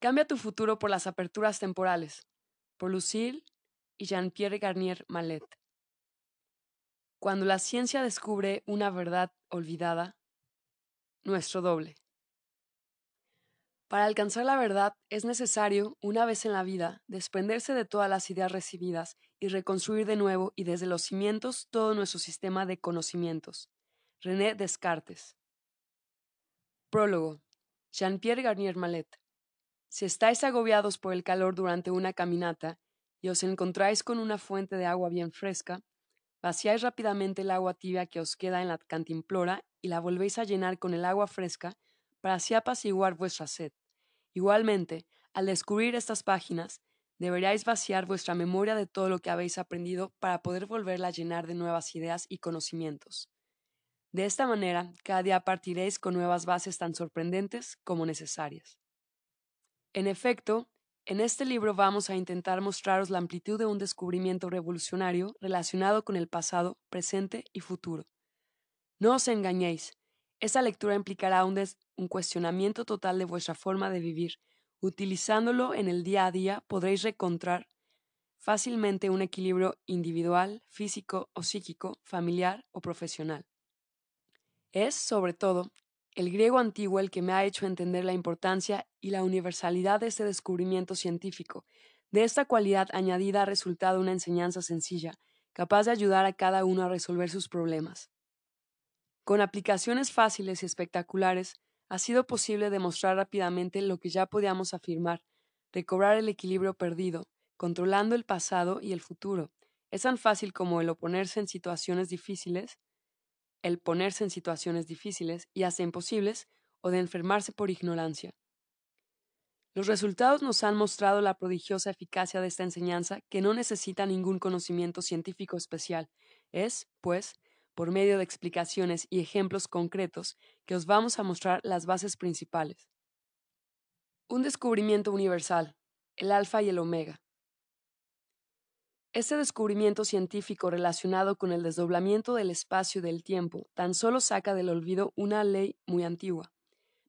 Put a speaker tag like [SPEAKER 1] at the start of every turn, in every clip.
[SPEAKER 1] Cambia tu futuro por las aperturas temporales, por Lucille y Jean-Pierre Garnier Mallet. Cuando la ciencia descubre una verdad olvidada, nuestro doble. Para alcanzar la verdad es necesario, una vez en la vida, desprenderse de todas las ideas recibidas y reconstruir de nuevo y desde los cimientos todo nuestro sistema de conocimientos. René Descartes. Prólogo. Jean-Pierre Garnier Mallet. Si estáis agobiados por el calor durante una caminata y os encontráis con una fuente de agua bien fresca, vaciáis rápidamente el agua tibia que os queda en la cantimplora y la volvéis a llenar con el agua fresca para así apaciguar vuestra sed. Igualmente, al descubrir estas páginas, deberíais vaciar vuestra memoria de todo lo que habéis aprendido para poder volverla a llenar de nuevas ideas y conocimientos. De esta manera, cada día partiréis con nuevas bases tan sorprendentes como necesarias. En efecto, en este libro vamos a intentar mostraros la amplitud de un descubrimiento revolucionario relacionado con el pasado, presente y futuro. No os engañéis, esa lectura implicará un, un cuestionamiento total de vuestra forma de vivir. Utilizándolo en el día a día podréis encontrar fácilmente un equilibrio individual, físico o psíquico, familiar o profesional. Es, sobre todo, el griego antiguo el que me ha hecho entender la importancia y la universalidad de este descubrimiento científico. De esta cualidad añadida ha resultado una enseñanza sencilla, capaz de ayudar a cada uno a resolver sus problemas. Con aplicaciones fáciles y espectaculares, ha sido posible demostrar rápidamente lo que ya podíamos afirmar, recobrar el equilibrio perdido, controlando el pasado y el futuro. Es tan fácil como el oponerse en situaciones difíciles, el ponerse en situaciones difíciles y hasta imposibles, o de enfermarse por ignorancia. Los resultados nos han mostrado la prodigiosa eficacia de esta enseñanza que no necesita ningún conocimiento científico especial. Es, pues, por medio de explicaciones y ejemplos concretos que os vamos a mostrar las bases principales. Un descubrimiento universal, el alfa y el omega. Este descubrimiento científico relacionado con el desdoblamiento del espacio y del tiempo tan solo saca del olvido una ley muy antigua.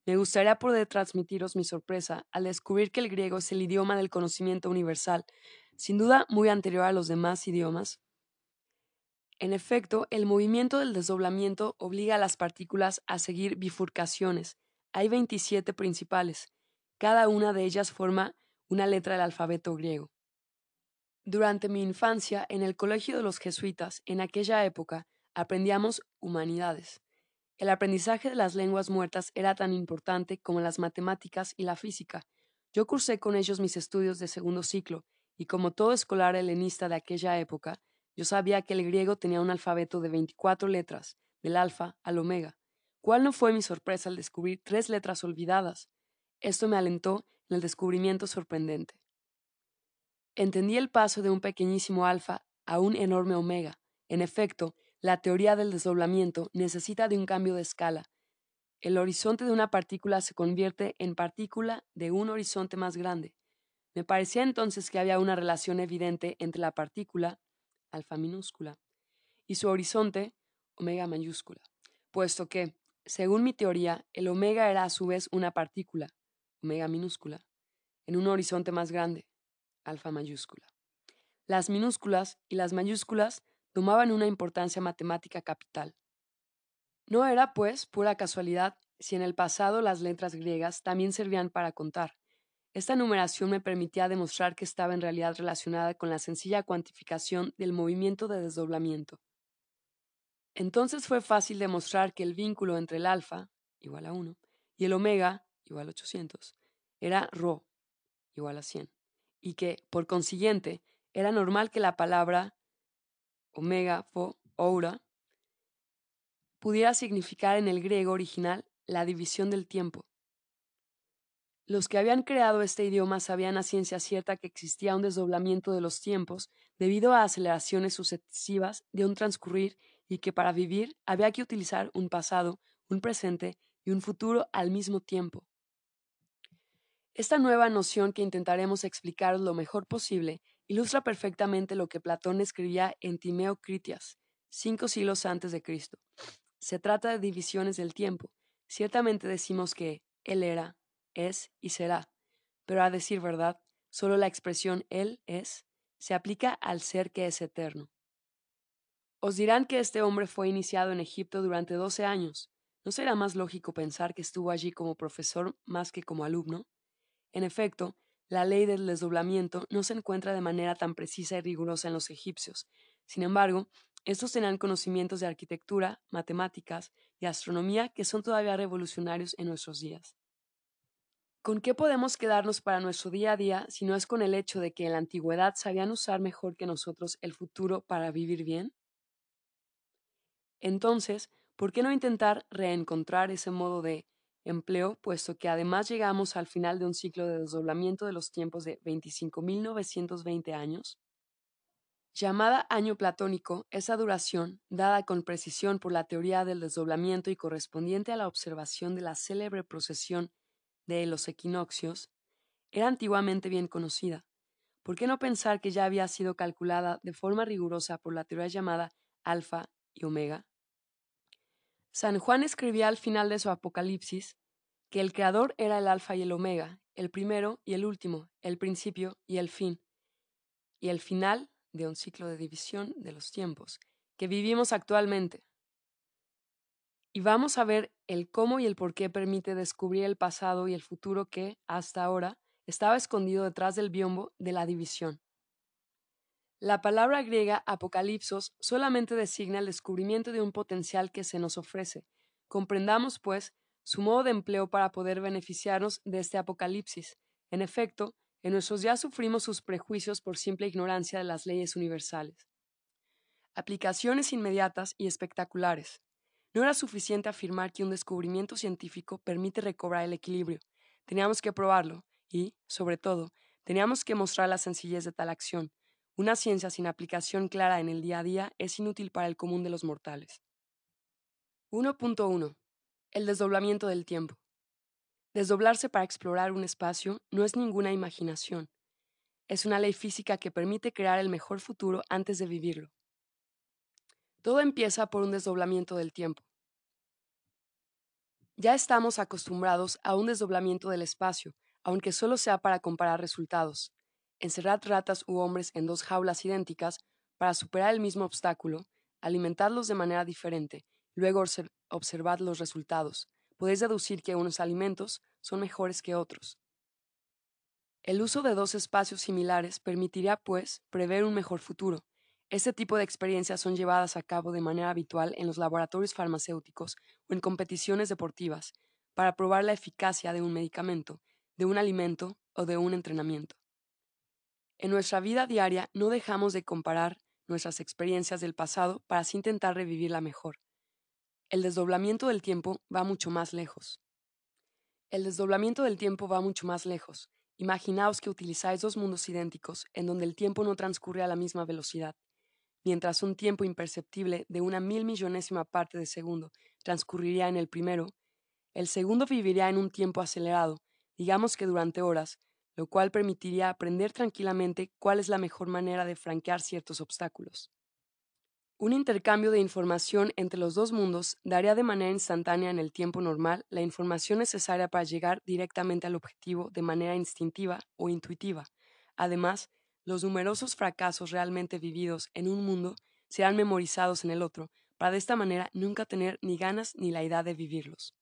[SPEAKER 1] Me gustaría poder transmitiros mi sorpresa al descubrir que el griego es el idioma del conocimiento universal, sin duda muy anterior a los demás idiomas, en efecto, el movimiento del desdoblamiento obliga a las partículas a seguir bifurcaciones. Hay 27 principales. Cada una de ellas forma una letra del alfabeto griego. Durante mi infancia, en el colegio de los jesuitas, en aquella época, aprendíamos humanidades. El aprendizaje de las lenguas muertas era tan importante como las matemáticas y la física. Yo cursé con ellos mis estudios de segundo ciclo, y como todo escolar helenista de aquella época, yo sabía que el griego tenía un alfabeto de 24 letras, del alfa al omega. ¿Cuál no fue mi sorpresa al descubrir tres letras olvidadas? Esto me alentó en el descubrimiento sorprendente. Entendí el paso de un pequeñísimo alfa a un enorme omega. En efecto, la teoría del desdoblamiento necesita de un cambio de escala. El horizonte de una partícula se convierte en partícula de un horizonte más grande. Me parecía entonces que había una relación evidente entre la partícula alfa minúscula, y su horizonte, omega mayúscula, puesto que, según mi teoría, el omega era a su vez una partícula, omega minúscula, en un horizonte más grande, alfa mayúscula. Las minúsculas y las mayúsculas tomaban una importancia matemática capital. No era, pues, pura casualidad si en el pasado las letras griegas también servían para contar, esta numeración me permitía demostrar que estaba en realidad relacionada con la sencilla cuantificación del movimiento de desdoblamiento. Entonces fue fácil demostrar que el vínculo entre el alfa, igual a 1, y el omega, igual a 800, era rho, igual a 100, y que, por consiguiente, era normal que la palabra omega, fo, oura, pudiera significar en el griego original la división del tiempo, los que habían creado este idioma sabían a ciencia cierta que existía un desdoblamiento de los tiempos debido a aceleraciones sucesivas de un transcurrir y que para vivir había que utilizar un pasado, un presente y un futuro al mismo tiempo. Esta nueva noción que intentaremos explicar lo mejor posible ilustra perfectamente lo que Platón escribía en Timeo Critias, cinco siglos antes de Cristo. Se trata de divisiones del tiempo. Ciertamente decimos que él era, es y será. pero a decir verdad, solo la expresión Él es se aplica al ser que es eterno. Os dirán que este hombre fue iniciado en Egipto durante doce años. ¿No será más lógico pensar que estuvo allí como profesor más que como alumno? En efecto, la ley del desdoblamiento no se encuentra de manera tan precisa y rigurosa en los egipcios. Sin embargo, estos tenían conocimientos de arquitectura, matemáticas y astronomía que son todavía revolucionarios en nuestros días. ¿Con qué podemos quedarnos para nuestro día a día si no es con el hecho de que en la antigüedad sabían usar mejor que nosotros el futuro para vivir bien? Entonces, ¿por qué no intentar reencontrar ese modo de empleo, puesto que además llegamos al final de un ciclo de desdoblamiento de los tiempos de 25.920 años? Llamada año platónico, esa duración, dada con precisión por la teoría del desdoblamiento y correspondiente a la observación de la célebre procesión de los equinoccios, era antiguamente bien conocida. ¿Por qué no pensar que ya había sido calculada de forma rigurosa por la teoría llamada alfa y omega? San Juan escribía al final de su Apocalipsis que el Creador era el alfa y el omega, el primero y el último, el principio y el fin, y el final de un ciclo de división de los tiempos que vivimos actualmente. Y vamos a ver el cómo y el por qué permite descubrir el pasado y el futuro que, hasta ahora, estaba escondido detrás del biombo de la división. La palabra griega apocalipsos solamente designa el descubrimiento de un potencial que se nos ofrece. Comprendamos, pues, su modo de empleo para poder beneficiarnos de este apocalipsis. En efecto, en nuestros días sufrimos sus prejuicios por simple ignorancia de las leyes universales. Aplicaciones inmediatas y espectaculares. No era suficiente afirmar que un descubrimiento científico permite recobrar el equilibrio. Teníamos que probarlo y, sobre todo, teníamos que mostrar la sencillez de tal acción. Una ciencia sin aplicación clara en el día a día es inútil para el común de los mortales. 1.1. El desdoblamiento del tiempo. Desdoblarse para explorar un espacio no es ninguna imaginación. Es una ley física que permite crear el mejor futuro antes de vivirlo. Todo empieza por un desdoblamiento del tiempo. Ya estamos acostumbrados a un desdoblamiento del espacio, aunque solo sea para comparar resultados. Encerrar ratas u hombres en dos jaulas idénticas para superar el mismo obstáculo, alimentarlos de manera diferente, luego observar los resultados, podéis deducir que unos alimentos son mejores que otros. El uso de dos espacios similares permitiría, pues, prever un mejor futuro. Este tipo de experiencias son llevadas a cabo de manera habitual en los laboratorios farmacéuticos o en competiciones deportivas para probar la eficacia de un medicamento, de un alimento o de un entrenamiento. En nuestra vida diaria no dejamos de comparar nuestras experiencias del pasado para así intentar revivirla mejor. El desdoblamiento del tiempo va mucho más lejos. El desdoblamiento del tiempo va mucho más lejos. Imaginaos que utilizáis dos mundos idénticos en donde el tiempo no transcurre a la misma velocidad. Mientras un tiempo imperceptible de una mil millonésima parte de segundo transcurriría en el primero, el segundo viviría en un tiempo acelerado, digamos que durante horas, lo cual permitiría aprender tranquilamente cuál es la mejor manera de franquear ciertos obstáculos. Un intercambio de información entre los dos mundos daría de manera instantánea en el tiempo normal la información necesaria para llegar directamente al objetivo de manera instintiva o intuitiva. Además, los numerosos fracasos realmente vividos en un mundo serán memorizados en el otro, para de esta manera nunca tener ni ganas ni la idea de vivirlos.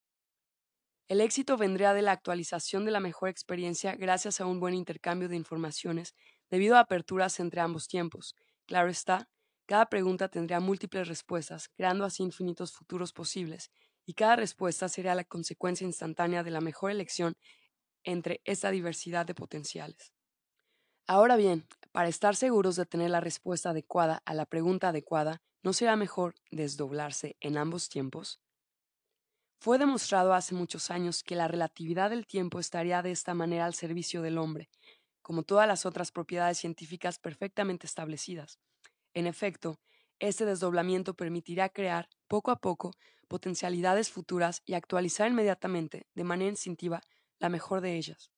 [SPEAKER 1] El éxito vendría de la actualización de la mejor experiencia gracias a un buen intercambio de informaciones debido a aperturas entre ambos tiempos. Claro está, cada pregunta tendría múltiples respuestas, creando así infinitos futuros posibles, y cada respuesta sería la consecuencia instantánea de la mejor elección entre esta diversidad de potenciales. Ahora bien, para estar seguros de tener la respuesta adecuada a la pregunta adecuada, ¿no será mejor desdoblarse en ambos tiempos? Fue demostrado hace muchos años que la relatividad del tiempo estaría de esta manera al servicio del hombre, como todas las otras propiedades científicas perfectamente establecidas. En efecto, este desdoblamiento permitirá crear, poco a poco, potencialidades futuras y actualizar inmediatamente, de manera instintiva, la mejor de ellas.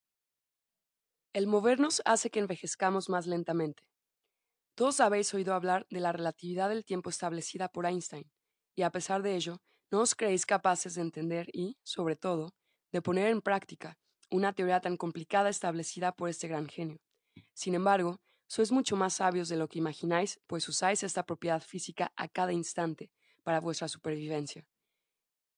[SPEAKER 1] El movernos hace que envejezcamos más lentamente. Todos habéis oído hablar de la relatividad del tiempo establecida por Einstein, y a pesar de ello, no os creéis capaces de entender y, sobre todo, de poner en práctica, una teoría tan complicada establecida por este gran genio. Sin embargo, sois mucho más sabios de lo que imagináis, pues usáis esta propiedad física a cada instante para vuestra supervivencia.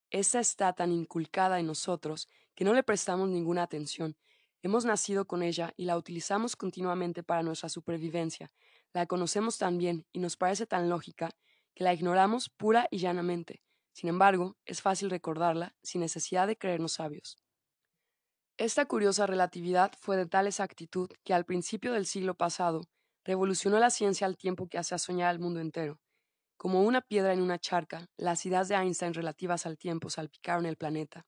[SPEAKER 1] Esta está tan inculcada en nosotros que no le prestamos ninguna atención. Hemos nacido con ella y la utilizamos continuamente para nuestra supervivencia. La conocemos tan bien y nos parece tan lógica que la ignoramos pura y llanamente. Sin embargo, es fácil recordarla sin necesidad de creernos sabios. Esta curiosa relatividad fue de tal exactitud que al principio del siglo pasado revolucionó la ciencia al tiempo que hacía soñar al mundo entero. Como una piedra en una charca, las ideas de Einstein relativas al tiempo salpicaron el planeta.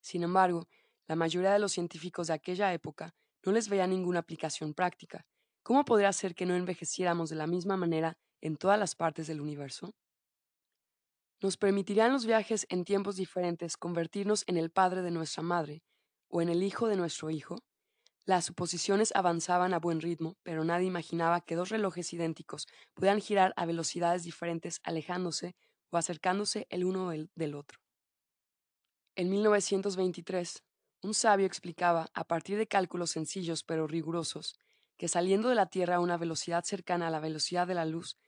[SPEAKER 1] Sin embargo, la mayoría de los científicos de aquella época no les veía ninguna aplicación práctica. ¿Cómo podría ser que no envejeciéramos de la misma manera en todas las partes del universo? ¿Nos permitirían los viajes en tiempos diferentes convertirnos en el padre de nuestra madre o en el hijo de nuestro hijo? Las suposiciones avanzaban a buen ritmo, pero nadie imaginaba que dos relojes idénticos pudieran girar a velocidades diferentes alejándose o acercándose el uno del otro. En 1923, un sabio explicaba, a partir de cálculos sencillos pero rigurosos, que saliendo de la Tierra a una velocidad cercana a la velocidad de la luz,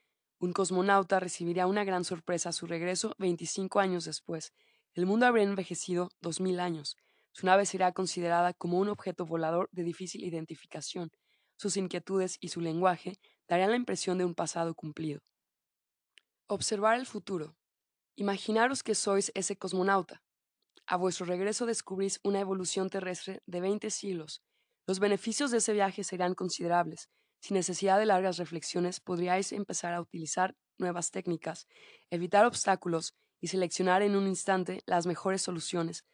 [SPEAKER 1] un cosmonauta recibiría una gran sorpresa a su regreso 25 años después. El mundo habría envejecido 2000 años, su nave será considerada como un objeto volador de difícil identificación. Sus inquietudes y su lenguaje darían la impresión de un pasado cumplido. Observar el futuro. Imaginaros que sois ese cosmonauta. A vuestro regreso descubrís una evolución terrestre de 20 siglos. Los beneficios de ese viaje serán considerables. Sin necesidad de largas reflexiones podríais empezar a utilizar nuevas técnicas, evitar obstáculos y seleccionar en un instante las mejores soluciones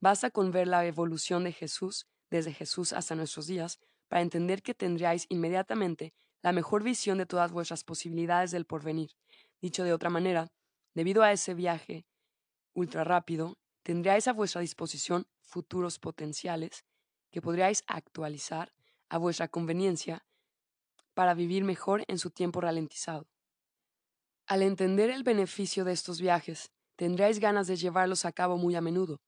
[SPEAKER 1] Basta con ver la evolución de Jesús desde Jesús hasta nuestros días para entender que tendríais inmediatamente la mejor visión de todas vuestras posibilidades del porvenir. Dicho de otra manera, debido a ese viaje ultra rápido, tendríais a vuestra disposición futuros potenciales que podríais actualizar a vuestra conveniencia para vivir mejor en su tiempo ralentizado. Al entender el beneficio de estos viajes, tendréis ganas de llevarlos a cabo muy a menudo,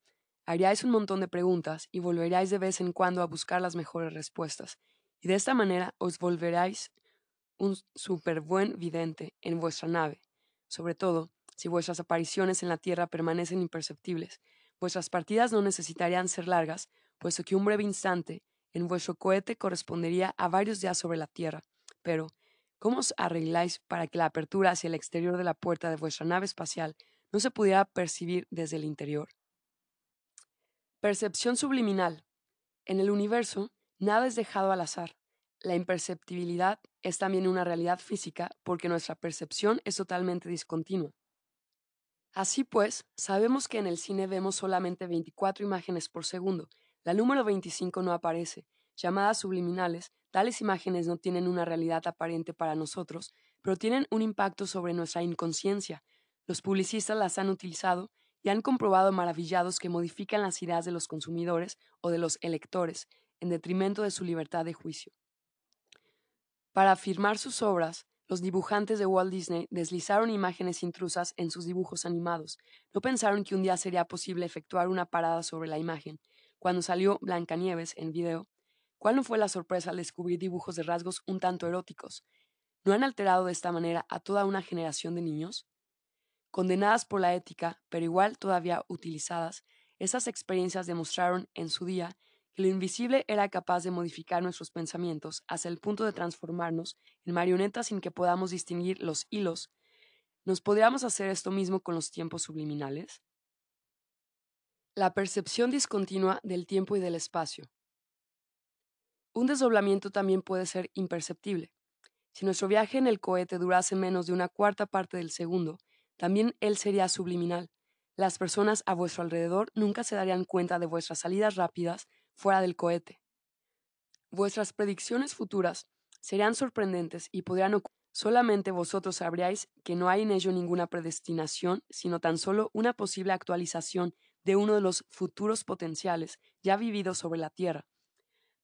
[SPEAKER 1] haríais un montón de preguntas y volveríais de vez en cuando a buscar las mejores respuestas, y de esta manera os volveráis un súper buen vidente en vuestra nave, sobre todo si vuestras apariciones en la Tierra permanecen imperceptibles. Vuestras partidas no necesitarían ser largas, puesto que un breve instante en vuestro cohete correspondería a varios días sobre la Tierra. Pero, ¿cómo os arregláis para que la apertura hacia el exterior de la puerta de vuestra nave espacial no se pudiera percibir desde el interior? Percepción subliminal. En el universo, nada es dejado al azar. La imperceptibilidad es también una realidad física porque nuestra percepción es totalmente discontinua. Así pues, sabemos que en el cine vemos solamente 24 imágenes por segundo. La número 25 no aparece. Llamadas subliminales, tales imágenes no tienen una realidad aparente para nosotros, pero tienen un impacto sobre nuestra inconsciencia. Los publicistas las han utilizado y han comprobado maravillados que modifican las ideas de los consumidores o de los electores en detrimento de su libertad de juicio. Para afirmar sus obras, los dibujantes de Walt Disney deslizaron imágenes intrusas en sus dibujos animados. No pensaron que un día sería posible efectuar una parada sobre la imagen. Cuando salió Blancanieves en video, ¿cuál no fue la sorpresa al descubrir dibujos de rasgos un tanto eróticos? ¿No han alterado de esta manera a toda una generación de niños? Condenadas por la ética, pero igual todavía utilizadas, esas experiencias demostraron en su día que lo invisible era capaz de modificar nuestros pensamientos hasta el punto de transformarnos en marionetas sin que podamos distinguir los hilos. ¿Nos podríamos hacer esto mismo con los tiempos subliminales? La percepción discontinua del tiempo y del espacio. Un desdoblamiento también puede ser imperceptible. Si nuestro viaje en el cohete durase menos de una cuarta parte del segundo, también él sería subliminal. Las personas a vuestro alrededor nunca se darían cuenta de vuestras salidas rápidas fuera del cohete. Vuestras predicciones futuras serían sorprendentes y podrían ocurrir. Solamente vosotros sabríais que no hay en ello ninguna predestinación, sino tan solo una posible actualización de uno de los futuros potenciales ya vividos sobre la Tierra.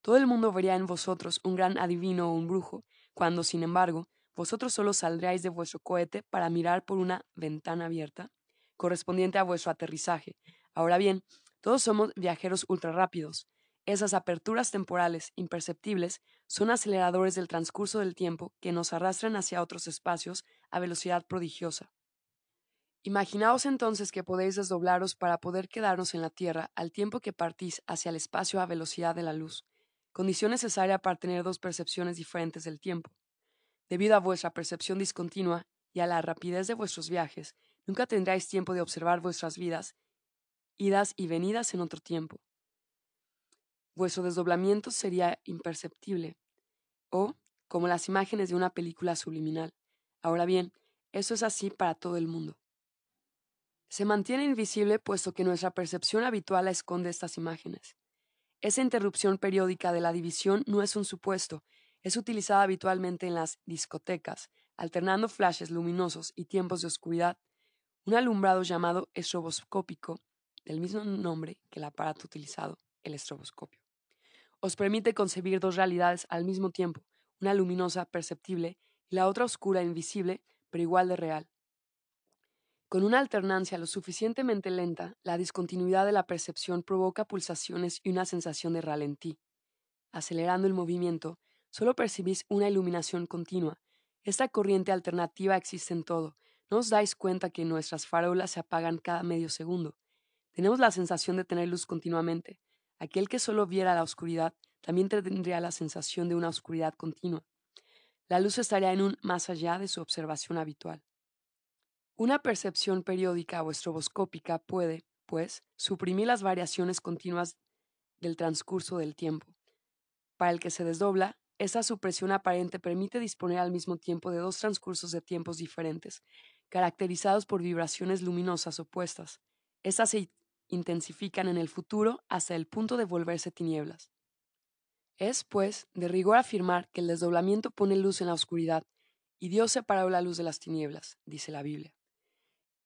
[SPEAKER 1] Todo el mundo vería en vosotros un gran adivino o un brujo, cuando, sin embargo, vosotros solo saldríais de vuestro cohete para mirar por una ventana abierta correspondiente a vuestro aterrizaje. Ahora bien, todos somos viajeros ultra rápidos. Esas aperturas temporales imperceptibles son aceleradores del transcurso del tiempo que nos arrastran hacia otros espacios a velocidad prodigiosa. Imaginaos entonces que podéis desdoblaros para poder quedarnos en la Tierra al tiempo que partís hacia el espacio a velocidad de la luz, condición necesaria para tener dos percepciones diferentes del tiempo. Debido a vuestra percepción discontinua y a la rapidez de vuestros viajes, nunca tendráis tiempo de observar vuestras vidas, idas y venidas en otro tiempo. Vuestro desdoblamiento sería imperceptible, o como las imágenes de una película subliminal. Ahora bien, eso es así para todo el mundo se mantiene invisible puesto que nuestra percepción habitual esconde estas imágenes. Esa interrupción periódica de la división no es un supuesto, es utilizada habitualmente en las discotecas, alternando flashes luminosos y tiempos de oscuridad. Un alumbrado llamado estroboscópico, del mismo nombre que el aparato utilizado, el estroboscopio, os permite concebir dos realidades al mismo tiempo, una luminosa, perceptible, y la otra oscura, invisible, pero igual de real. Con una alternancia lo suficientemente lenta, la discontinuidad de la percepción provoca pulsaciones y una sensación de ralentí. Acelerando el movimiento, solo percibís una iluminación continua. Esta corriente alternativa existe en todo. No os dais cuenta que nuestras farolas se apagan cada medio segundo. Tenemos la sensación de tener luz continuamente. Aquel que solo viera la oscuridad también tendría la sensación de una oscuridad continua. La luz estaría en un más allá de su observación habitual. Una percepción periódica o estroboscópica puede, pues, suprimir las variaciones continuas del transcurso del tiempo. Para el que se desdobla, esa supresión aparente permite disponer al mismo tiempo de dos transcursos de tiempos diferentes, caracterizados por vibraciones luminosas opuestas. Estas se intensifican en el futuro hasta el punto de volverse tinieblas. Es, pues, de rigor afirmar que el desdoblamiento pone luz en la oscuridad, y Dios separó la luz de las tinieblas, dice la Biblia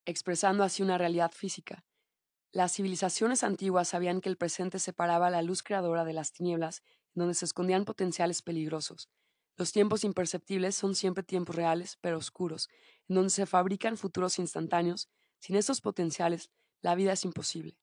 [SPEAKER 1] expresando así una realidad física. Las civilizaciones antiguas sabían que el presente separaba la luz creadora de las tinieblas, donde se escondían potenciales peligrosos. Los tiempos imperceptibles son siempre tiempos reales, pero oscuros, en donde se fabrican futuros instantáneos. Sin estos potenciales, la vida es imposible.